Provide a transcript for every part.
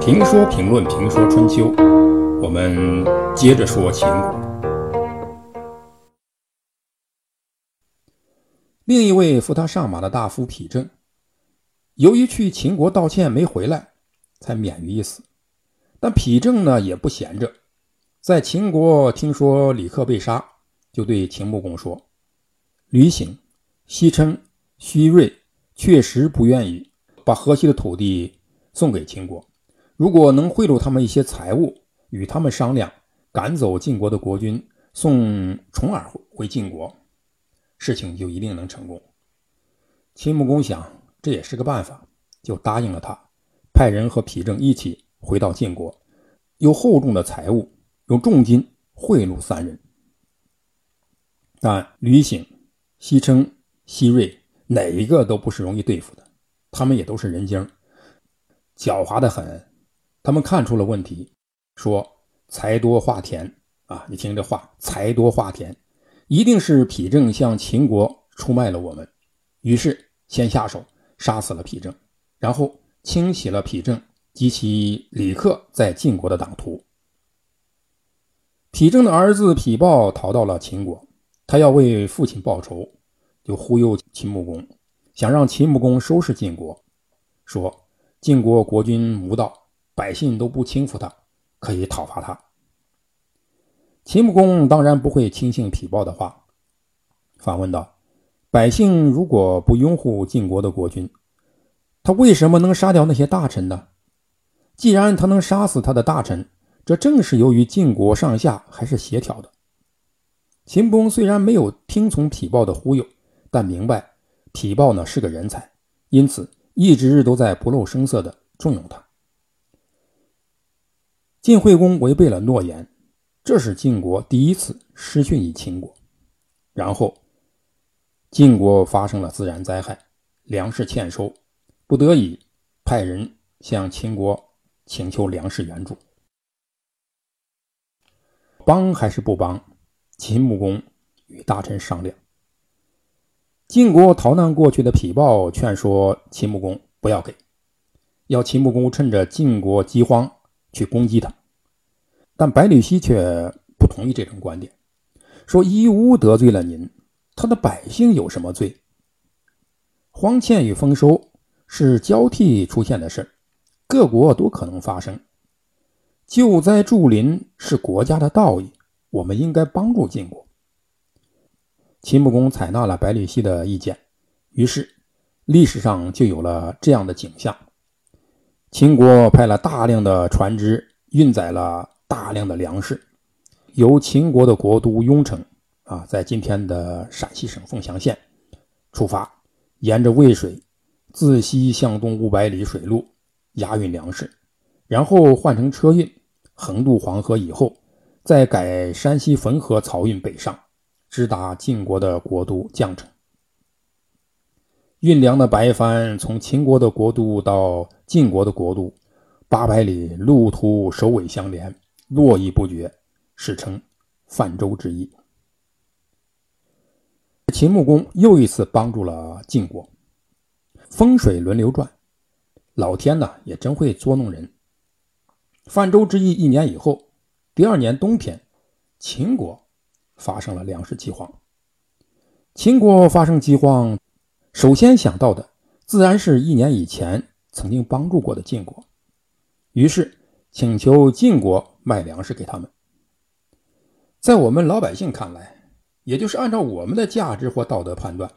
评说评论评说春秋，我们接着说秦国。另一位扶他上马的大夫丕正，由于去秦国道歉没回来，才免于一死。但丕正呢也不闲着，在秦国听说李克被杀，就对秦穆公说：“吕醒、西称、虚瑞确实不愿意把河西的土地送给秦国。如果能贿赂他们一些财物，与他们商量赶走晋国的国君，送重耳回晋国。”事情就一定能成功。秦穆公想，这也是个办法，就答应了他，派人和丕正一起回到晋国，用厚重的财物，用重金贿赂三人。但吕醒、西称、西瑞哪一个都不是容易对付的，他们也都是人精，狡猾的很。他们看出了问题，说：“财多话甜啊！你听这话，财多话甜。”一定是丕正向秦国出卖了我们，于是先下手杀死了丕正，然后清洗了丕正及其李克在晋国的党徒。丕正的儿子丕豹逃到了秦国，他要为父亲报仇，就忽悠秦穆公，想让秦穆公收拾晋国，说晋国国君无道，百姓都不轻服他，可以讨伐他。秦穆公当然不会轻信匹豹的话，反问道：“百姓如果不拥护晋国的国君，他为什么能杀掉那些大臣呢？既然他能杀死他的大臣，这正是由于晋国上下还是协调的。”秦穆公虽然没有听从匹豹的忽悠，但明白匹豹呢是个人才，因此一直都在不露声色的重用他。晋惠公违背了诺言。这是晋国第一次失信于秦国，然后晋国发生了自然灾害，粮食欠收，不得已派人向秦国请求粮食援助。帮还是不帮？秦穆公与大臣商量。晋国逃难过去的匹豹劝说秦穆公不要给，要秦穆公趁着晋国饥荒去攻击他。但百里奚却不同意这种观点，说：“夷吾得罪了您，他的百姓有什么罪？荒歉与丰收是交替出现的事各国都可能发生。救灾助邻是国家的道义，我们应该帮助晋国。”秦穆公采纳了百里奚的意见，于是历史上就有了这样的景象：秦国派了大量的船只，运载了。大量的粮食由秦国的国都雍城啊，在今天的陕西省凤翔县出发，沿着渭水自西向东五百里水路押运粮食，然后换成车运，横渡黄河以后，再改山西汾河漕运北上，直达晋国的国都绛城。运粮的白帆从秦国的国都到晋国的国都，八百里路途首尾相连。络绎不绝，史称泛舟之役。秦穆公又一次帮助了晋国，风水轮流转，老天呢也真会捉弄人。泛舟之役一年以后，第二年冬天，秦国发生了粮食饥荒。秦国发生饥荒，首先想到的自然是一年以前曾经帮助过的晋国，于是请求晋国。卖粮食给他们，在我们老百姓看来，也就是按照我们的价值或道德判断，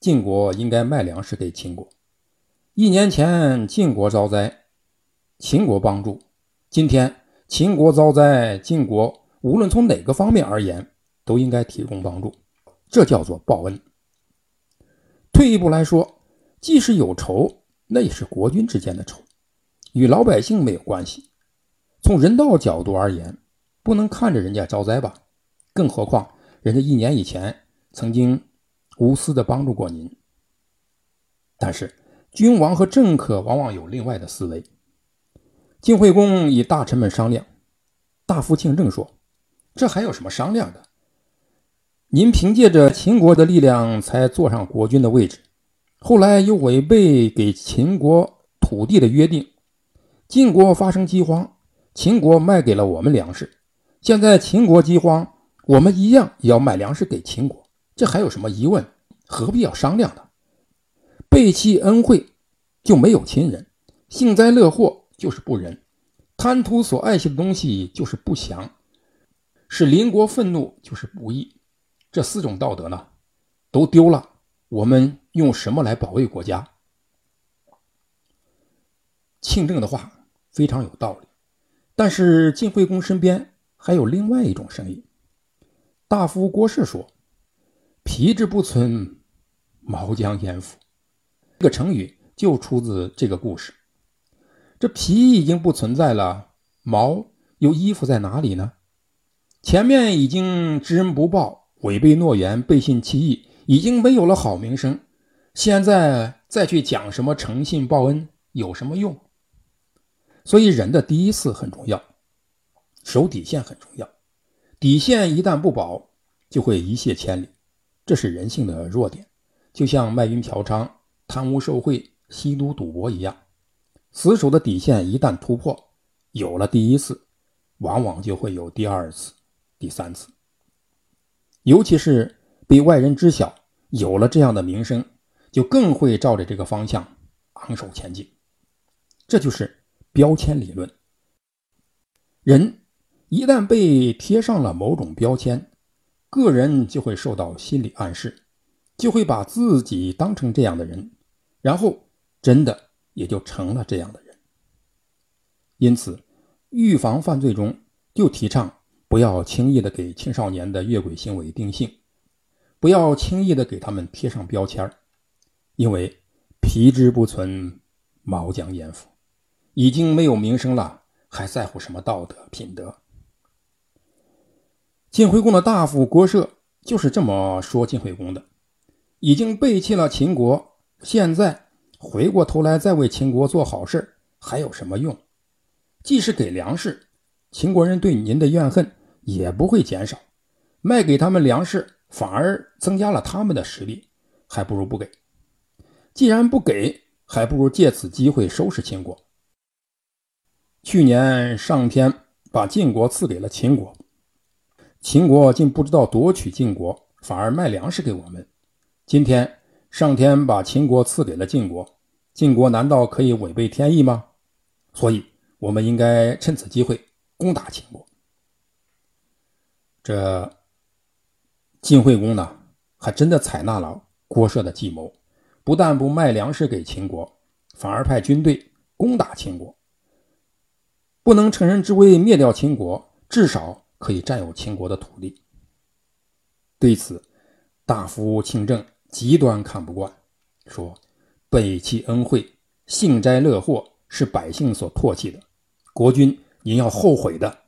晋国应该卖粮食给秦国。一年前晋国遭灾，秦国帮助；今天秦国遭灾，晋国无论从哪个方面而言，都应该提供帮助。这叫做报恩。退一步来说，即使有仇，那也是国君之间的仇，与老百姓没有关系。从人道角度而言，不能看着人家遭灾吧？更何况人家一年以前曾经无私的帮助过您。但是君王和政客往往有另外的思维。晋惠公与大臣们商量，大夫庆正说：“这还有什么商量的？您凭借着秦国的力量才坐上国君的位置，后来又违背给秦国土地的约定，晋国发生饥荒，秦国卖给了我们粮食。现在秦国饥荒，我们一样也要卖粮食给秦国，这还有什么疑问？何必要商量呢？背弃恩惠就没有亲人，幸灾乐祸就是不仁，贪图所爱惜的东西就是不祥，使邻国愤怒就是不义。这四种道德呢，都丢了，我们用什么来保卫国家？庆正的话非常有道理，但是晋惠公身边还有另外一种声音。大夫郭氏说：“皮之不存，毛将焉附？”这个成语就出自这个故事。这皮已经不存在了，毛又依附在哪里呢？前面已经知恩不报。违背诺言、背信弃义，已经没有了好名声。现在再去讲什么诚信报恩，有什么用？所以人的第一次很重要，守底线很重要。底线一旦不保，就会一泻千里。这是人性的弱点，就像卖淫嫖娼、贪污受贿、吸毒赌博一样。死守的底线一旦突破，有了第一次，往往就会有第二次、第三次。尤其是被外人知晓，有了这样的名声，就更会照着这个方向昂首前进。这就是标签理论。人一旦被贴上了某种标签，个人就会受到心理暗示，就会把自己当成这样的人，然后真的也就成了这样的人。因此，预防犯罪中就提倡。不要轻易的给青少年的越轨行为定性，不要轻易的给他们贴上标签因为皮之不存，毛将焉附？已经没有名声了，还在乎什么道德品德？晋惠公的大夫郭射就是这么说晋惠公的：已经背弃了秦国，现在回过头来再为秦国做好事，还有什么用？既是给粮食，秦国人对您的怨恨。也不会减少，卖给他们粮食反而增加了他们的实力，还不如不给。既然不给，还不如借此机会收拾秦国。去年上天把晋国赐给了秦国，秦国竟不知道夺取晋国，反而卖粮食给我们。今天上天把秦国赐给了晋国，晋国难道可以违背天意吗？所以，我们应该趁此机会攻打秦国。这晋惠公呢，还真的采纳了郭射的计谋，不但不卖粮食给秦国，反而派军队攻打秦国。不能乘人之危灭掉秦国，至少可以占有秦国的土地。对此，大夫庆正极端看不惯，说：“背弃恩惠、幸灾乐祸是百姓所唾弃的，国君您要后悔的。”